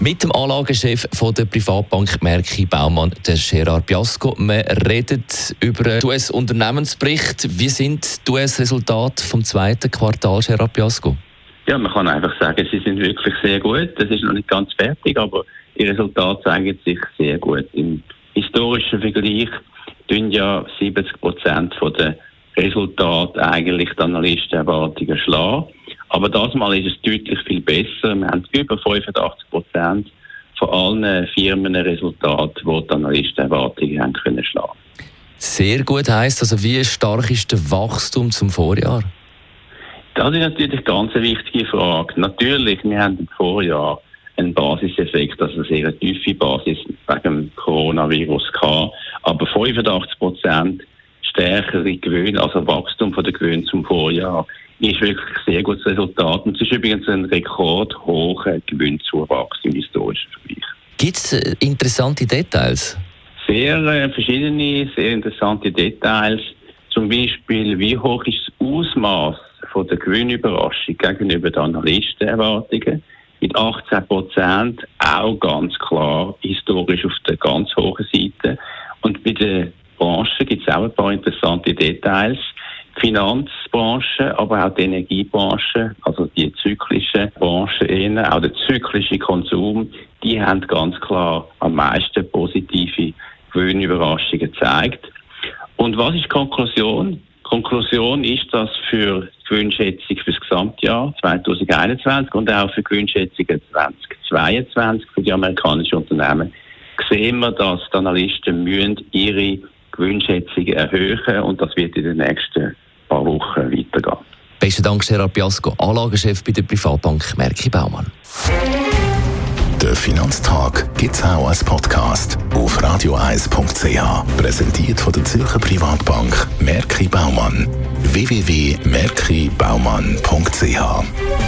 mit dem Anlagechef von der Privatbank Merki Baumann, der Gerard Biasco. Wir reden über den US-Unternehmensbericht. Wie sind die US-Resultate vom zweiten Quartal, Gerard Biasco? Ja, man kann einfach sagen, sie sind wirklich sehr gut. Das ist noch nicht ganz fertig, aber die Resultate zeigen sich sehr gut. Im historischen Vergleich tun ja 70 Prozent der Resultate eigentlich die Analystenerwartungen schlagen. Aber das Mal ist es deutlich viel besser. Wir haben über 85 Prozent von allen Firmen Resultate, die die Analystenerwartungen haben können schlagen. Sehr gut heisst also, wie stark ist der Wachstum zum Vorjahr? Das ist natürlich eine ganz wichtige Frage. Natürlich, wir haben im Vorjahr einen Basiseffekt, also eine sehr tiefe Basis wegen dem Coronavirus gehabt. Aber 85 Prozent stärkere Gewinn, also Wachstum von der Gewinn zum Vorjahr, ist wirklich ein sehr gutes Resultat. Und es ist übrigens ein rekordhoher Gewinnzuwachs im historischen Vergleich. Gibt es äh, interessante Details? Sehr äh, verschiedene, sehr interessante Details. Zum Beispiel, wie hoch ist das Ausmaß von der Gewinnüberraschung gegenüber den Analystenerwartungen? Mit 18 Prozent auch ganz klar historisch auf der ganz hohen Seite. Und bei gibt es auch ein paar interessante Details. Finanzbranche, aber auch die Energiebranche, also die zyklische Branche, auch der zyklische Konsum, die haben ganz klar am meisten positive Gewinnüberraschungen gezeigt. Und was ist die Konklusion? Die Konklusion ist, dass für die Gewinnschätzung für das Gesamtjahr 2021 und auch für die Gewinnschätzungen 2022 für die amerikanischen Unternehmen sehen wir, dass die Analysten müssen ihre Gewinnschätzungen erhöhen und das wird in den nächsten paar Wochen weitergehen. Besten Dank, Gerard Biasco, Anlagechef bei der Privatbank Merki Baumann. Der Finanztag gibt es auch als Podcast auf radioeis.ch. Präsentiert von der Zürcher Privatbank Merki Baumann. www.merkibaumann.ch